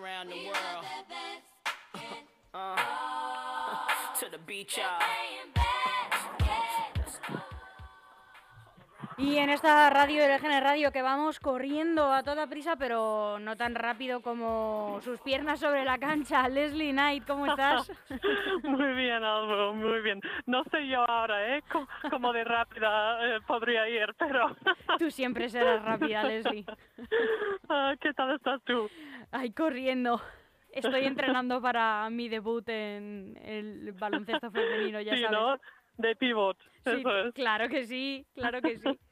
around the world. Uh, to the beach, y'all. Y en esta radio, el GN Radio, que vamos corriendo a toda prisa, pero no tan rápido como sus piernas sobre la cancha. Leslie Knight, ¿cómo estás? Muy bien, Álvaro, muy bien. No sé yo ahora, ¿eh? Co- Como de rápida eh, podría ir, pero... Tú siempre serás rápida, Leslie. Ah, ¿Qué tal estás tú? Ay, corriendo. Estoy entrenando para mi debut en el baloncesto femenino, ya sí, sabes. ¿no? De pivot, Sí, eso es. claro que sí, claro que sí.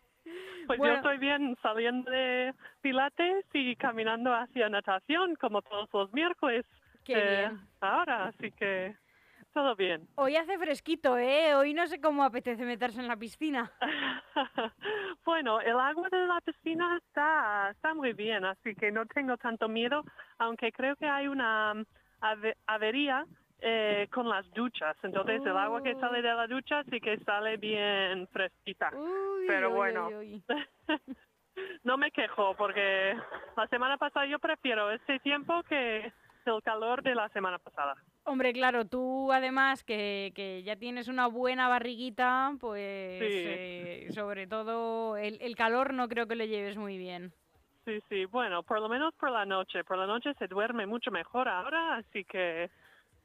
Pues Bueno. yo estoy bien saliendo de pilates y caminando hacia natación, como todos los miércoles. Qué eh, bien. Ahora, así que todo bien. Hoy hace fresquito, ¿eh? Hoy no sé cómo apetece meterse en la piscina. bueno, el agua de la piscina está, está muy bien, así que no tengo tanto miedo, aunque creo que hay una um, ave- avería eh, con las duchas. Entonces el agua que Oh. sale de la ducha sí que sale bien fresquita. Uy, Pero uy, bueno. uy. no me quejo porque la semana pasada yo prefiero este tiempo que el calor de la semana pasada. Hombre, claro, tú además que, que ya tienes una buena barriguita, pues Sí. eh, sobre todo el, el calor no creo que lo lleves muy bien. Sí, sí, bueno, por lo menos por la noche. Por la noche se duerme mucho mejor ahora, así que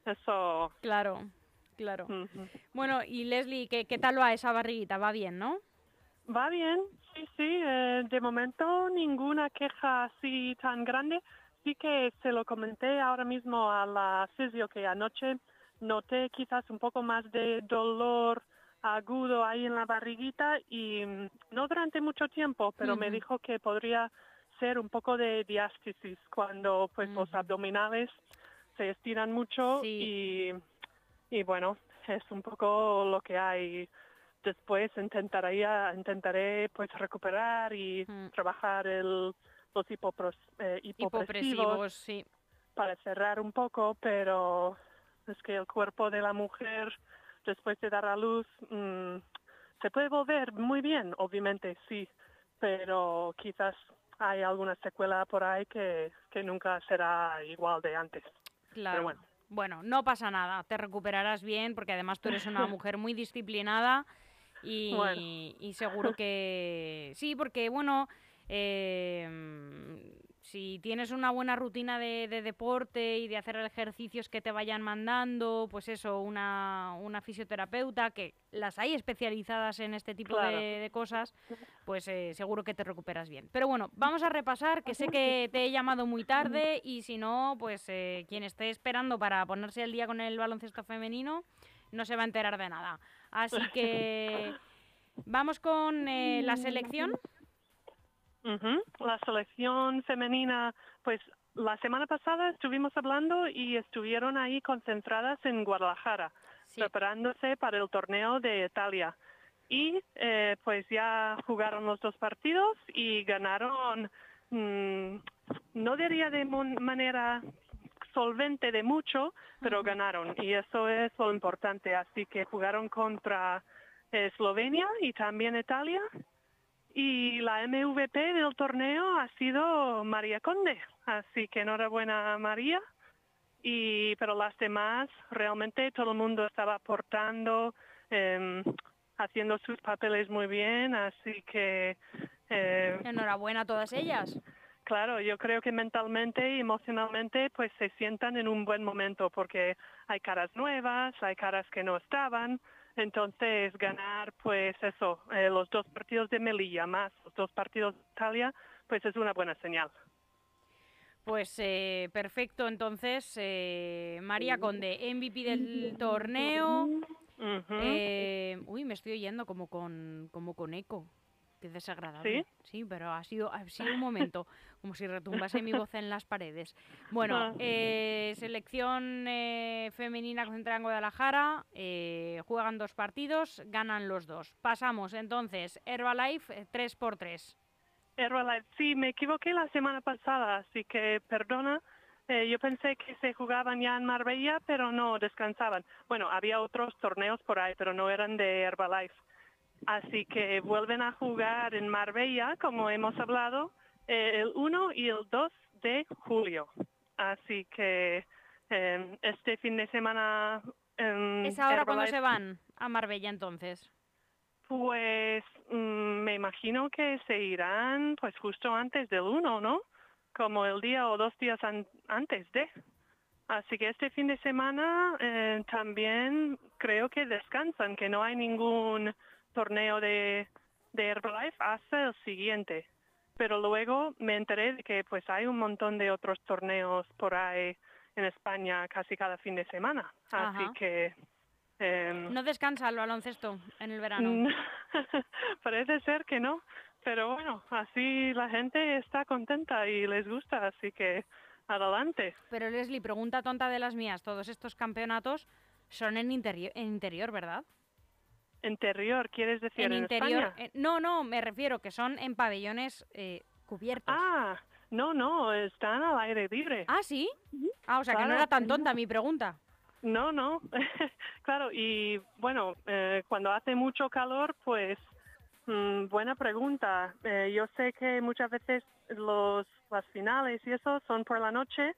eso... Claro, claro. Bueno, y Leslie, ¿qué, qué tal va esa barriguita? ¿Va bien, no? Va bien, sí, sí. eh, de momento ninguna queja así tan grande. Sí que se lo comenté ahora mismo a la fisio que anoche noté quizás un poco más de dolor agudo ahí en la barriguita y mm, no durante mucho tiempo, pero me dijo que podría ser un poco de diástasis cuando pues los abdominales se estiran mucho Sí. y, y bueno, es un poco lo que hay. Después intentaré intentaré pues recuperar y trabajar el los hipopros, eh, hipopresivos Hipopresivos, sí. para cerrar un poco pero es que el cuerpo de la mujer después de dar a luz mm, se puede volver muy bien obviamente sí pero quizás hay alguna secuela por ahí que, que nunca será igual de antes Claro. bueno. Bueno, no pasa nada, te recuperarás bien porque además tú eres una mujer muy disciplinada y, Bueno. y seguro que sí, porque bueno, eh, si tienes una buena rutina de, de deporte y de hacer ejercicios que te vayan mandando, pues eso, una, una fisioterapeuta, que las hay especializadas en este tipo Claro. de, de cosas, pues eh, seguro que te recuperas bien. Pero bueno, vamos a repasar, que sé que te he llamado muy tarde y si no, pues eh, quien esté esperando para ponerse al día con el baloncesto femenino no se va a enterar de nada. Así que vamos con eh, la selección. La selección femenina, pues la semana pasada estuvimos hablando y estuvieron ahí concentradas en Guadalajara, Sí. preparándose para el torneo de Italia. Y eh, pues ya jugaron los dos partidos y ganaron, mm, no diría de manera solvente de mucho, pero ganaron y eso es lo importante. Así que jugaron contra Eslovenia y también Italia y la MVP del torneo ha sido María Conde, así que enhorabuena María. Y pero las demás realmente todo el mundo estaba aportando, em, haciendo sus papeles muy bien, así que eh, Enhorabuena a todas ellas. claro, yo creo que mentalmente y emocionalmente pues se sientan en un buen momento porque hay caras nuevas, hay caras que no estaban, entonces ganar pues eso, eh, los dos partidos de Melilla más los dos partidos de Italia, pues es una buena señal. Pues eh, perfecto, entonces eh, María Conde, MVP del torneo. Eh, uy, me estoy oyendo como con, como con eco. Qué desagradable. ¿Sí? pero ha sido, ha sido un momento, como si retumbase mi voz en las paredes. Bueno, Ah. eh, selección eh, femenina concentrada en Guadalajara, eh, juegan dos partidos, ganan los dos. Pasamos entonces, Herbalife 3 por 3 Herbalife, sí, me equivoqué la semana pasada, así que perdona. Eh, yo pensé que se jugaban ya en Marbella, pero no, descansaban. Bueno, había otros torneos por ahí, pero no eran de Herbalife. Así que vuelven a jugar en Marbella, como hemos hablado, eh, el 1 y el 2 de julio. Así que eh, este fin de semana... em, ¿Es ahora cuando se van a Marbella entonces? Pues mm, me imagino que se irán pues justo antes del 1, ¿no? Como el día o dos días an- antes de. Así que este fin de semana eh, también creo que descansan, que no hay ningún torneo de, de Herbalife hasta el siguiente. Pero luego me enteré de que pues hay un montón de otros torneos por ahí en España casi cada fin de semana. Así Ajá. que... em, ¿No descansa el baloncesto en el verano? Parece ser que no, pero bueno, así la gente está contenta y les gusta, así que adelante. Pero Leslie, pregunta tonta de las mías, todos estos campeonatos son en interior, en interior ¿verdad? Interior, ¿quieres decir en en, interior. España? eh, no, no, me refiero que son en pabellones eh, cubiertos. Ah, no, no, están al aire libre. ¿Ah, sí? Ah, o sea que no era tan tonta mi pregunta. No, no, claro, y bueno, eh, cuando hace mucho calor, pues mm, buena pregunta. Eh, yo sé que muchas veces los las finales y eso son por la noche,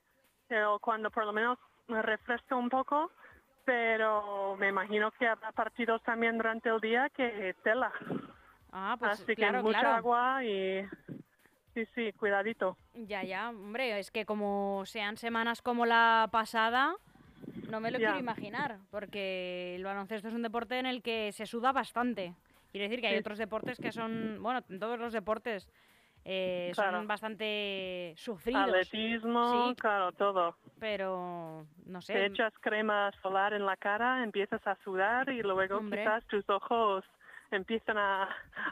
eh, o cuando por lo menos refresca un poco, pero me imagino que habrá partidos también durante el día que tela. Ah, pues Así claro, que mucha claro. agua y sí, sí, cuidadito. Ya, ya, hombre, es que como sean semanas como la pasada, no me lo Ya. quiero imaginar, porque el baloncesto es un deporte en el que se suda bastante. Quiere decir que hay Sí. otros deportes que son, bueno, en todos los deportes eh, Claro. son bastante sufridos, Atletismo, Sí. claro, todo. pero no sé. Te echas crema solar en la cara, empiezas a sudar y luego Hombre. quizás tus ojos empiezan a,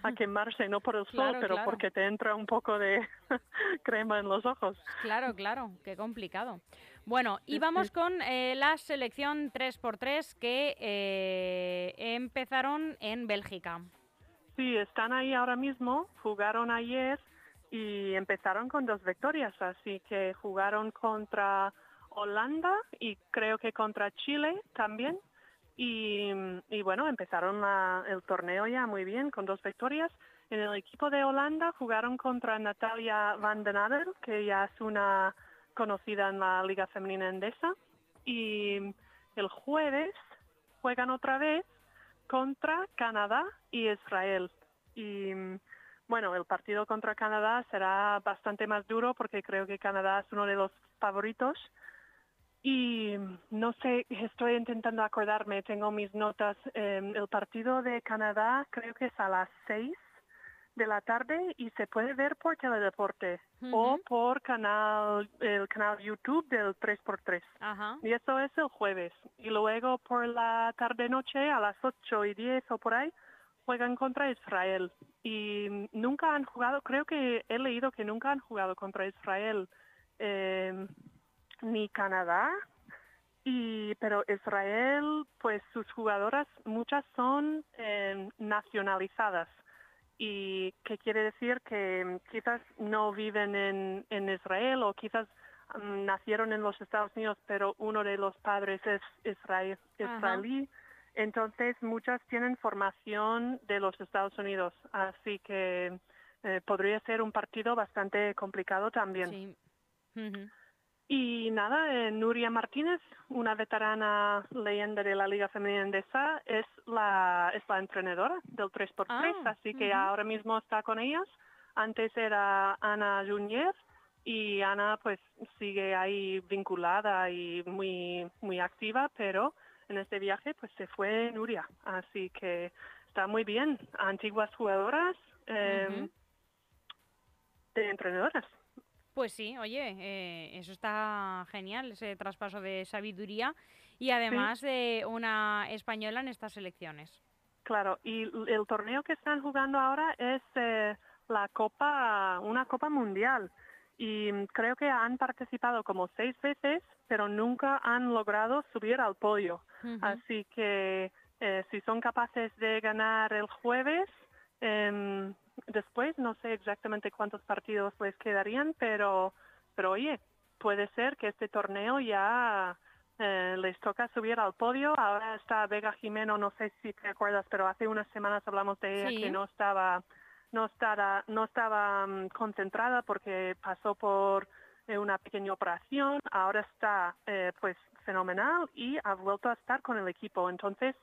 a quemarse, no por el sol, Claro, pero claro. porque te entra un poco de crema en los ojos. Claro, claro, qué complicado. Bueno, y vamos con eh, la selección 3x3 que eh, empezaron en Bélgica. Sí, están ahí ahora mismo, jugaron ayer y empezaron con dos victorias, así que jugaron contra Holanda y creo que contra Chile también. Y, bueno, empezaron la- el torneo ya muy bien con dos victorias. En el equipo de Holanda jugaron contra Natalia Van den Adel, que ya es una conocida en la Liga Femenina Endesa. Y el jueves juegan otra vez contra Canadá y Israel. Y bueno, el partido contra Canadá será bastante más duro porque creo que Canadá es uno de los favoritos. Y no sé, estoy intentando acordarme, tengo mis notas. eh, el partido de Canadá creo que es a las seis de la tarde y se puede ver por Teledeporte o por canal el canal YouTube del 3x3. Ajá. Y eso es el jueves. Y luego por la tarde-noche, a las 8 y 10 o por ahí, juegan contra Israel. Y nunca han jugado, creo que he leído que nunca han jugado contra Israel eh, ni Canadá. Y, pero Israel, pues sus jugadoras, muchas son eh, nacionalizadas. ¿Y qué quiere decir? Que mm, quizás no viven en, en Israel o quizás mm, nacieron en los Estados Unidos, pero uno de los padres es israel, Ajá. Entonces, muchas tienen formación de los Estados Unidos. Así que eh, podría ser un partido bastante complicado también. Sí. Y nada, eh, Nuria Martínez, una veterana leyenda de la Liga Femenina Endesa, es la, es la entrenadora del 3x3, Ah, así que ahora mismo está con ellas. Antes era Ana Junier y Ana pues sigue ahí vinculada y muy, muy activa, pero en este viaje pues se fue Nuria, así que está muy bien. Antiguas jugadoras eh, Ujú. de entrenadoras. Pues sí, oye, eh, eso está genial, ese traspaso de sabiduría y además de una española en estas elecciones. Claro, y el torneo que están jugando ahora es eh, la Copa, una Copa Mundial. Y creo que han participado como seis veces, pero nunca han logrado subir al podio. Así que eh, si son capaces de ganar el jueves, em, después no sé exactamente cuántos partidos les quedarían, pero, pero oye, puede ser que este torneo ya eh, les toca subir al podio. Ahora está Vega Jimeno, no sé si te acuerdas, pero hace unas semanas hablamos de ella Sí. que no estaba no estaba no estaba mm, concentrada porque pasó por eh, una pequeña operación, ahora está eh, pues fenomenal y ha vuelto a estar con el equipo. Entonces,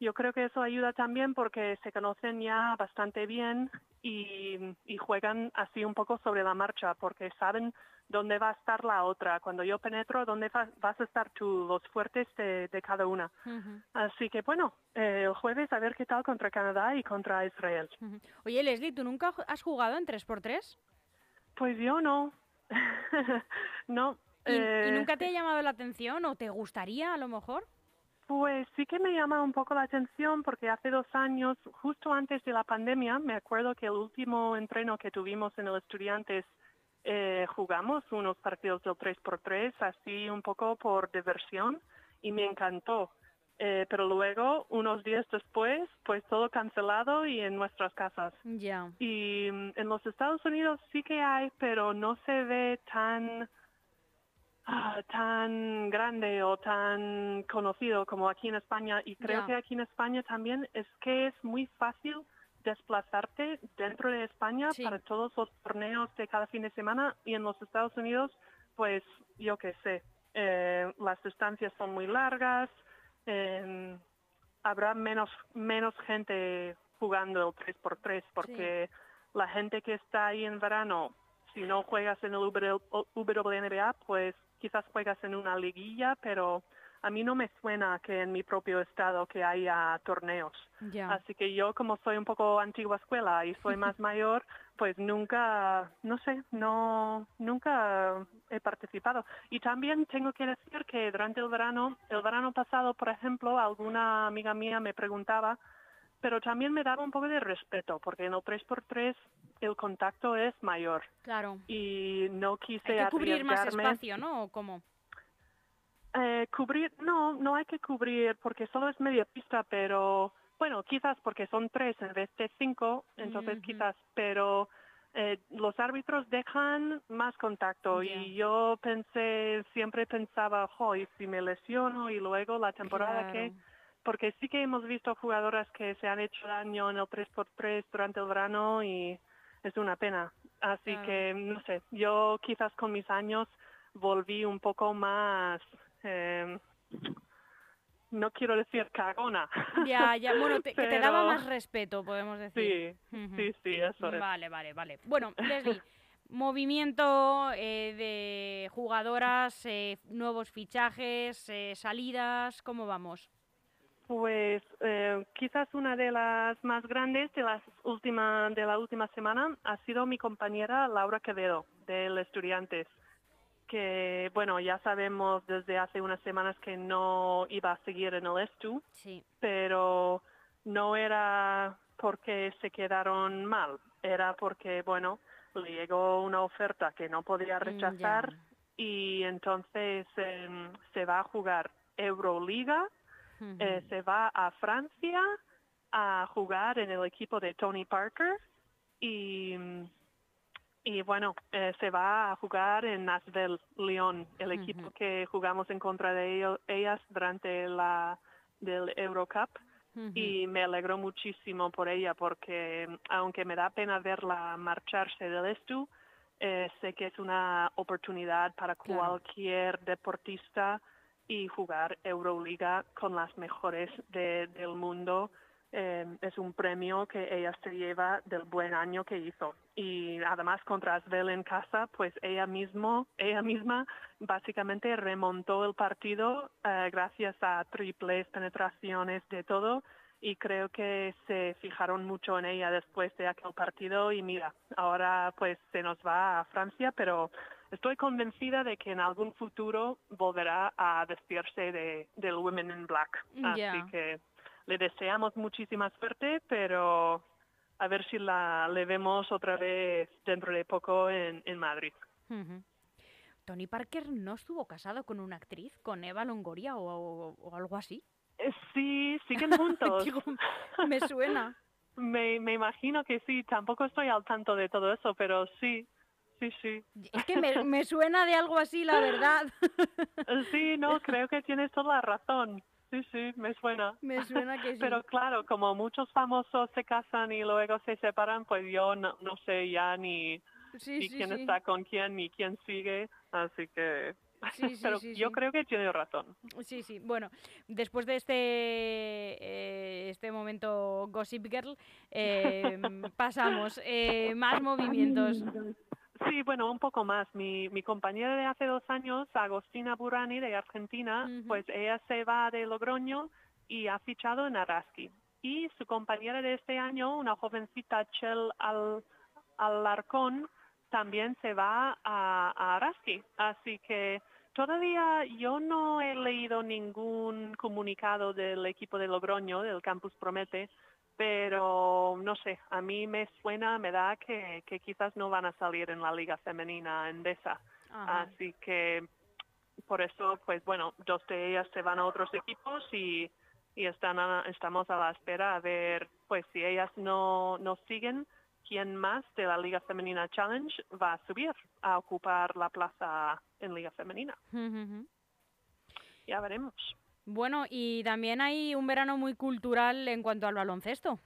yo creo que eso ayuda también porque se conocen ya bastante bien y, y juegan así un poco sobre la marcha porque saben dónde va a estar la otra. Cuando yo penetro, dónde va- vas a estar tú, los fuertes de, de cada una. Así que bueno, eh, el jueves a ver qué tal contra Canadá y contra Israel. ujú. Oye, Leslie, ¿tú nunca has jugado en 3x3? Pues yo no. no. ¿Y, y eh, nunca te ha llamado la atención o te gustaría a lo mejor? Pues sí que me llama un poco la atención porque hace dos años, justo antes de la pandemia, me acuerdo que el último entreno que tuvimos en el Estudiantes eh, jugamos unos partidos del 3x3 así un poco por diversión y me encantó. Eh, pero luego, unos días después, pues todo cancelado y en nuestras casas. Ya. Y mm, en los Estados Unidos sí que hay, pero no se ve tan ah, tan grande o tan conocido como aquí en España. Y creo que aquí en España también es que es muy fácil desplazarte dentro de España Sí. para todos los torneos de cada fin de semana y en los Estados Unidos, pues yo qué sé, eh, las distancias son muy largas, eh, habrá menos menos gente jugando el 3x3 porque la gente que está ahí en verano, si no juegas en el WNBA, pues quizás juegas en una liguilla, pero a mí no me suena que en mi propio estado que haya torneos. Así que yo, como soy un poco antigua escuela y soy más mayor, pues nunca, no sé, no, nunca he participado. Y también tengo que decir que durante el verano, el verano pasado, por ejemplo, alguna amiga mía me preguntaba, pero también me daba un poco de respeto, porque en el 3x3 el contacto es mayor Claro. y no quise Hay que cubrir más espacio, ¿no? ¿O cómo? Eh, cubrir, no, no hay que cubrir porque solo es media pista, pero bueno, quizás porque son tres en vez de cinco, entonces quizás, pero eh, los árbitros dejan más contacto y yo pensé, siempre pensaba, jo, y si me lesiono y luego la temporada que. Porque sí que hemos visto jugadoras que se han hecho daño en el 3x3 durante el verano y es una pena. Así que, no sé, yo quizás con mis años volví un poco más, eh, no quiero decir cagona. Ya, ya. Bueno, te- que te daba más respeto, podemos decir. Sí, sí, sí, eso es. Vale, vale, vale. Bueno, Leslie, movimiento eh, de jugadoras, eh, nuevos fichajes, eh, salidas, ¿cómo vamos? Pues eh, quizás una de las más grandes de las última, de la última semana ha sido mi compañera Laura Quevedo del Estudiantes, que bueno ya sabemos desde hace unas semanas que no iba a seguir en el Estu, Sí. pero no era porque se quedaron mal, era porque bueno le llegó una oferta que no podía Mm, rechazar y entonces em, se va a jugar Euroliga Eh, se va a Francia a jugar en el equipo de Tony Parker y, y bueno, eh, se va a jugar en Nashville, Lyon, el equipo que jugamos en contra de ellas durante la del Eurocup. Y me alegró muchísimo por ella porque aunque me da pena verla marcharse del Estu, eh, sé que es una oportunidad para Claro. cualquier deportista y jugar Euroliga con las mejores de- del mundo. eh, es un premio que ella se lleva del buen año que hizo. Y además contra Asbel en casa, pues ella mismo, ella misma básicamente remontó el partido eh, gracias a triples, penetraciones, de todo. Y creo que se fijaron mucho en ella después de aquel partido y mira, ahora pues se nos va a Francia, pero estoy convencida de que en algún futuro volverá a vestirse de, del Women in Black. Así que le deseamos muchísima suerte, pero a ver si la le vemos otra vez dentro de poco en, en Madrid. Tony Parker no estuvo casado con una actriz, con Eva Longoria o, o- o algo así. Eh, Sí, siguen juntos. Digo, me suena. me, me imagino que sí, tampoco estoy al tanto de todo eso, pero sí, sí, sí. Es que me, me suena de algo así, la verdad. Sí, no, creo que tienes toda la razón. Sí, sí, me suena. Me suena que sí. Pero claro, como muchos famosos se casan y luego se separan, pues yo no, no sé ya ni, Sí, y sí, quién sí. está con quién y quién sigue, así que Sí, sí, pero sí, yo creo que tiene razón. Sí, sí. Bueno, después de este, eh, este momento Gossip Girl, eh, pasamos. Eh, más movimientos. Sí, bueno, un poco más. Mi, mi compañera de hace dos años, Agostina Burani, de Argentina, pues ella se va de Logroño y ha fichado en Araski. Y su compañera de este año, una jovencita, Chel Al, Alarcón, también se va a, a Araski. Así que todavía yo no he leído ningún comunicado del equipo de Logroño, del Campus Promete, pero no sé, a mí me suena, me da que, que quizás no van a salir en la liga femenina endesa. Ajá. Así que por eso, pues bueno, dos de ellas se van a otros equipos y, y están a- estamos a la espera a ver, pues si ellas no, no siguen, quién más de la Liga Femenina Challenge va a subir a ocupar la plaza en Liga Femenina. Ya veremos. Bueno, y también hay un verano muy cultural en cuanto al baloncesto.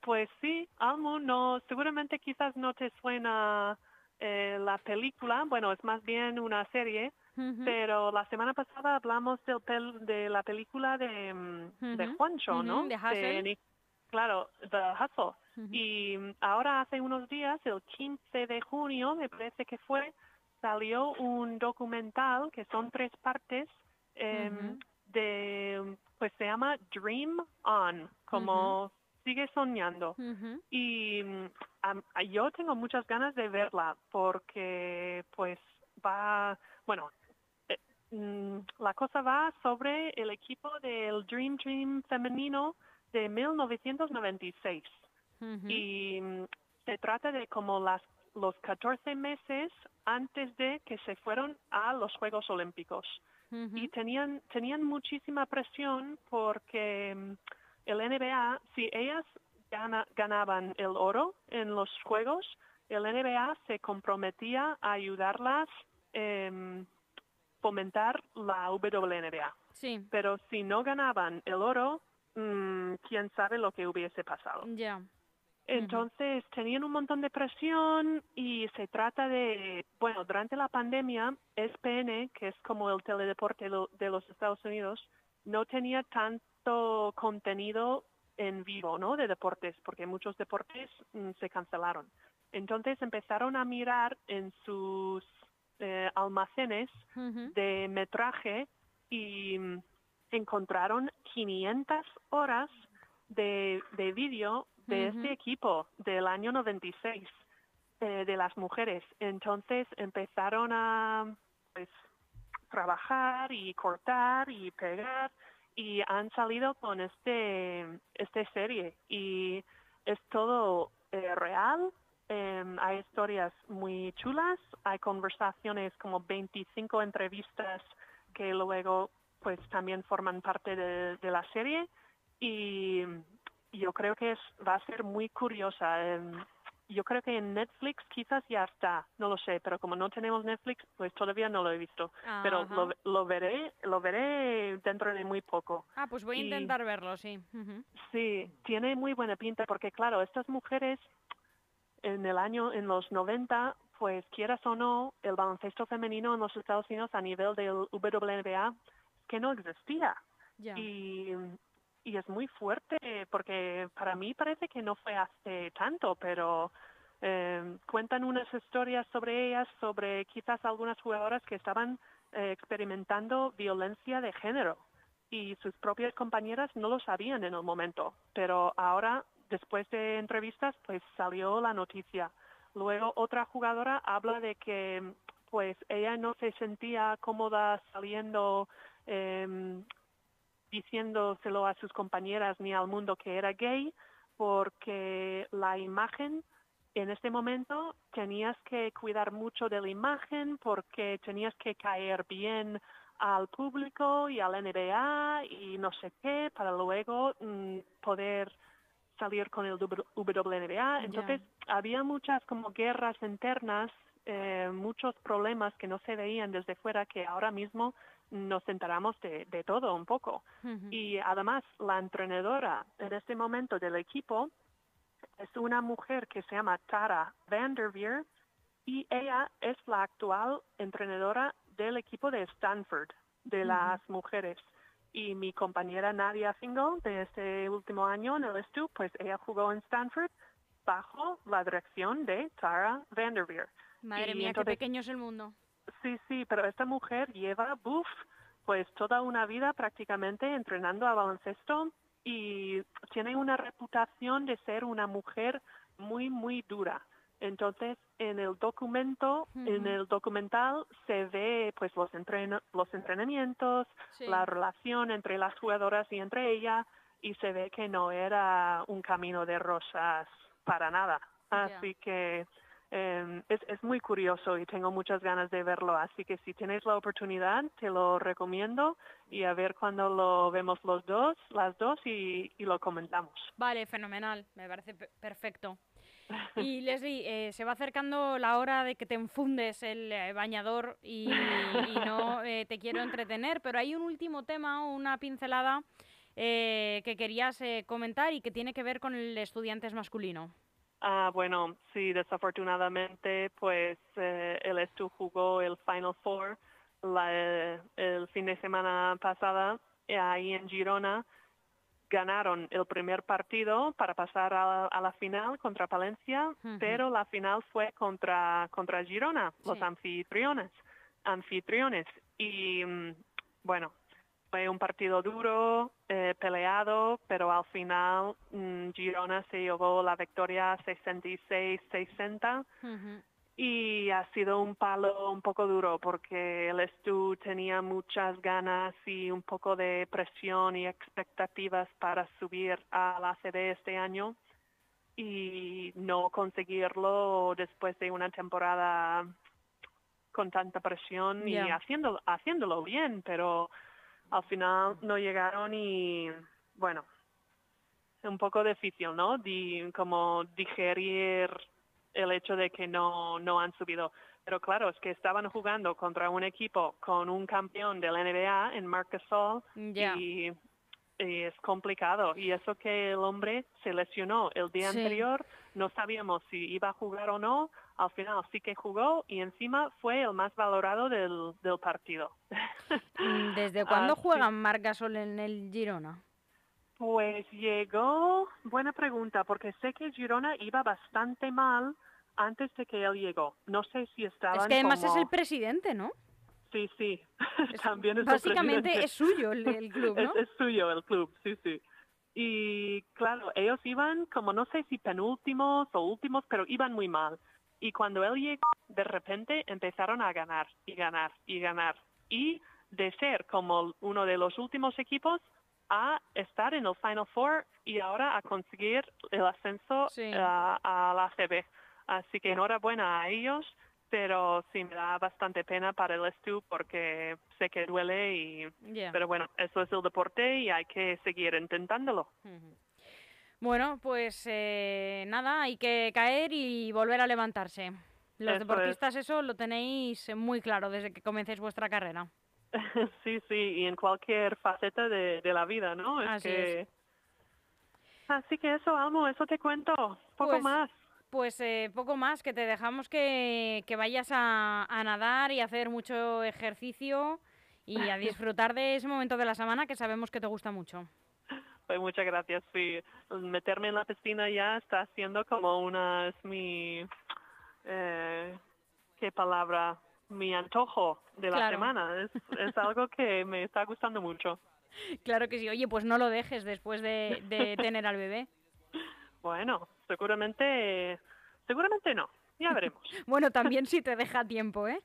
Pues sí, Almo, no, seguramente quizás no te suena eh, la película, bueno, es más bien una serie, pero la semana pasada hablamos del pel- de la película de, mm, de Juancho, ¿no? de Hustle. Claro, The Hustle. Y mm, ahora hace unos días, el 15 de junio, me parece que fue, salió un documental que son tres partes em, de, pues se llama Dream On, como sigue soñando. Y mm, yo tengo muchas ganas de verla porque pues va, bueno, eh, mm, la cosa va sobre el equipo del Dream Team femenino de 1996 Ujú. y mm, se trata de como las los 14 meses antes de que se fueron a los Juegos Olímpicos. Y tenían tenían muchísima presión porque mm, el NBA si ellas gana- ganaban el oro en los juegos el NBA se comprometía a ayudarlas em, fomentar la WNBA Sí, pero si no ganaban el oro mm, quién sabe lo que hubiese pasado. Ya. Entonces tenían un montón de presión y se trata de, bueno, durante la pandemia, SPN, que es como el teledeporte de los Estados Unidos, no tenía tanto contenido en vivo, ¿no? De deportes, porque muchos deportes mm, se cancelaron. Entonces empezaron a mirar en sus eh, almacenes de metraje y mm, encontraron 500 horas de, de vídeo de este equipo del año 96 eh, de las mujeres. Entonces empezaron a pues trabajar y cortar y pegar y han salido con este este serie y es todo eh, real. Em, hay historias muy chulas, hay conversaciones como 25 entrevistas que luego pues también forman parte de, de la serie y yo creo que es, va a ser muy curiosa. Em, yo creo que en Netflix quizás ya está, no lo sé, pero como no tenemos Netflix, pues todavía no lo he visto. Pero lo, lo veré, lo veré dentro de muy poco. Ah, pues voy a y- intentar verlo, sí. Sí, tiene muy buena pinta porque claro, estas mujeres en el año, en los 90, pues quieras o no, el baloncesto femenino en los Estados Unidos a nivel del WNBA que no existía Ya. y, y es muy fuerte porque para mí parece que no fue hace tanto, pero eh, cuentan unas historias sobre ellas, sobre quizás algunas jugadoras que estaban eh, experimentando violencia de género y sus propias compañeras no lo sabían en el momento, pero ahora después de entrevistas pues salió la noticia. Luego otra jugadora habla de que pues ella no se sentía cómoda saliendo em, diciéndoselo a sus compañeras ni al mundo que era gay porque la imagen en este momento tenías que cuidar mucho de la imagen porque tenías que caer bien al público y al NBA y no sé qué para luego mm, poder salir con el WNBA. Entonces había muchas como guerras internas, eh, muchos problemas que no se veían desde fuera que ahora mismo nos enteramos de, de todo un poco. Y además la entrenadora en este momento del equipo es una mujer que se llama Tara Vanderveer y ella es la actual entrenadora del equipo de Stanford, de las mujeres. Y mi compañera Nadia Fingal, de este último año en el STU, pues ella jugó en Stanford bajo la dirección de Tara Vanderveer. Madre Y mía, entonces- qué pequeño es el mundo. Sí, sí, pero esta mujer lleva, buf, pues toda una vida prácticamente entrenando a baloncesto y tiene una reputación de ser una mujer muy, muy dura. Entonces, en el documento, en el documental se ve pues los, entreno- los entrenamientos, Sí. la relación entre las jugadoras y entre ella y se ve que no era un camino de rosas para nada. Así que eh, es, es muy curioso y tengo muchas ganas de verlo. Así que si tienes la oportunidad, te lo recomiendo y a ver cuando lo vemos los dos, las dos y, y lo comentamos. Vale, fenomenal, me parece pe- perfecto. Y Leslie, eh, se va acercando la hora de que te enfundes el eh, bañador y, no eh, te quiero entretener, pero hay un último tema, una pincelada que querías comentar y que tiene que ver con el estudiantes masculino. Ah, bueno, sí, desafortunadamente, pues eh, el Estu jugó el Final Four la- el fin de semana pasada eh, ahí en Girona. Ganaron el primer partido para pasar a, a la final contra Palencia, pero la final fue contra contra Girona, los anfitriones, anfitriones. Y mm, bueno, fue un partido duro, eh, peleado, pero al final mm, Girona se llevó la victoria 66-60 Ujú. y ha sido un palo un poco duro porque el Estu tenía muchas ganas y un poco de presión y expectativas para subir a la CD este año y no conseguirlo después de una temporada con tanta presión y haciéndolo, haciéndolo bien, pero al final no llegaron y bueno, un poco difícil, ¿no? Di, como digerir el hecho de que no, no han subido. Pero claro, es que estaban jugando contra un equipo con un campeón de la NBA en Marc Gasol Ya. y, y es complicado. Y eso que el hombre se lesionó el día Sí. anterior, no sabíamos si iba a jugar o no. Al final sí que jugó y encima fue el más valorado del, del partido. Mm, ¿Desde cuándo Ah, sí. juegan Marc Gasol en el Girona? Pues llegó, buena pregunta, porque sé que Girona iba bastante mal antes de que él llegó. No sé si estaban Es que además es el presidente, ¿no? Sí, sí, Es- también es el Básicamente presidente. es suyo el, el club, ¿no? Es, es suyo el club, sí, sí. Y claro, ellos iban como no sé si penúltimos o últimos, pero iban muy mal. Y cuando él llegó, de repente empezaron a ganar y ganar y ganar. Y de ser como uno de los últimos equipos a estar en el Final Four y ahora a conseguir el ascenso Sí. a, a la CB. Así que enhorabuena a ellos, pero sí me da bastante pena para el Stu porque sé que duele y pero bueno, eso es el deporte y hay que seguir intentándolo. Bueno, pues eh, nada, hay que caer y volver a levantarse. Los Eso es. deportistas eso lo tenéis muy claro desde que comencéis vuestra carrera. sí, sí, y en cualquier faceta de, de la vida, ¿no? Es Así que... Así que eso, Almo, eso te cuento. Poco Pues, más. Pues eh, poco más, que te dejamos que, que vayas a, a nadar y a hacer mucho ejercicio y a disfrutar de ese momento de la semana que sabemos que te gusta mucho. Pues muchas gracias. Sí, meterme en la piscina ya está siendo como una, es mi, eh, ¿qué palabra? Mi antojo de la Claro. semana. Es, es algo que me está gustando mucho. Claro que sí. Oye, pues no lo dejes después de, de tener al bebé. Bueno, seguramente, seguramente no. Ya veremos. Bueno, también si te deja tiempo, ¿eh?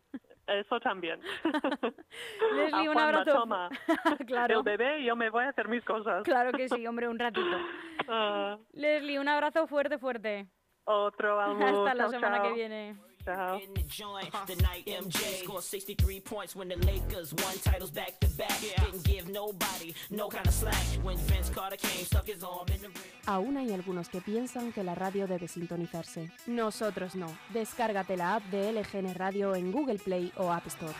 Eso también. Leslie, un abrazo. toma. claro, El bebé y yo me voy a hacer mis cosas. claro que sí, hombre, un ratito. Ah, Leslie, un abrazo fuerte, fuerte. Otro. Hasta la Chao, semana que viene. Chao. In the joint, the night MJ scored 63 points when the Lakers won titles back to back. Didn't give nobody no kind of slack. When Vince Carter came, stuck his arm in the ring. Aún hay algunos que piensan que la radio debe sintonizarse. Nosotros no. Descárgate la app de LGN Radio en Google Play o App Store.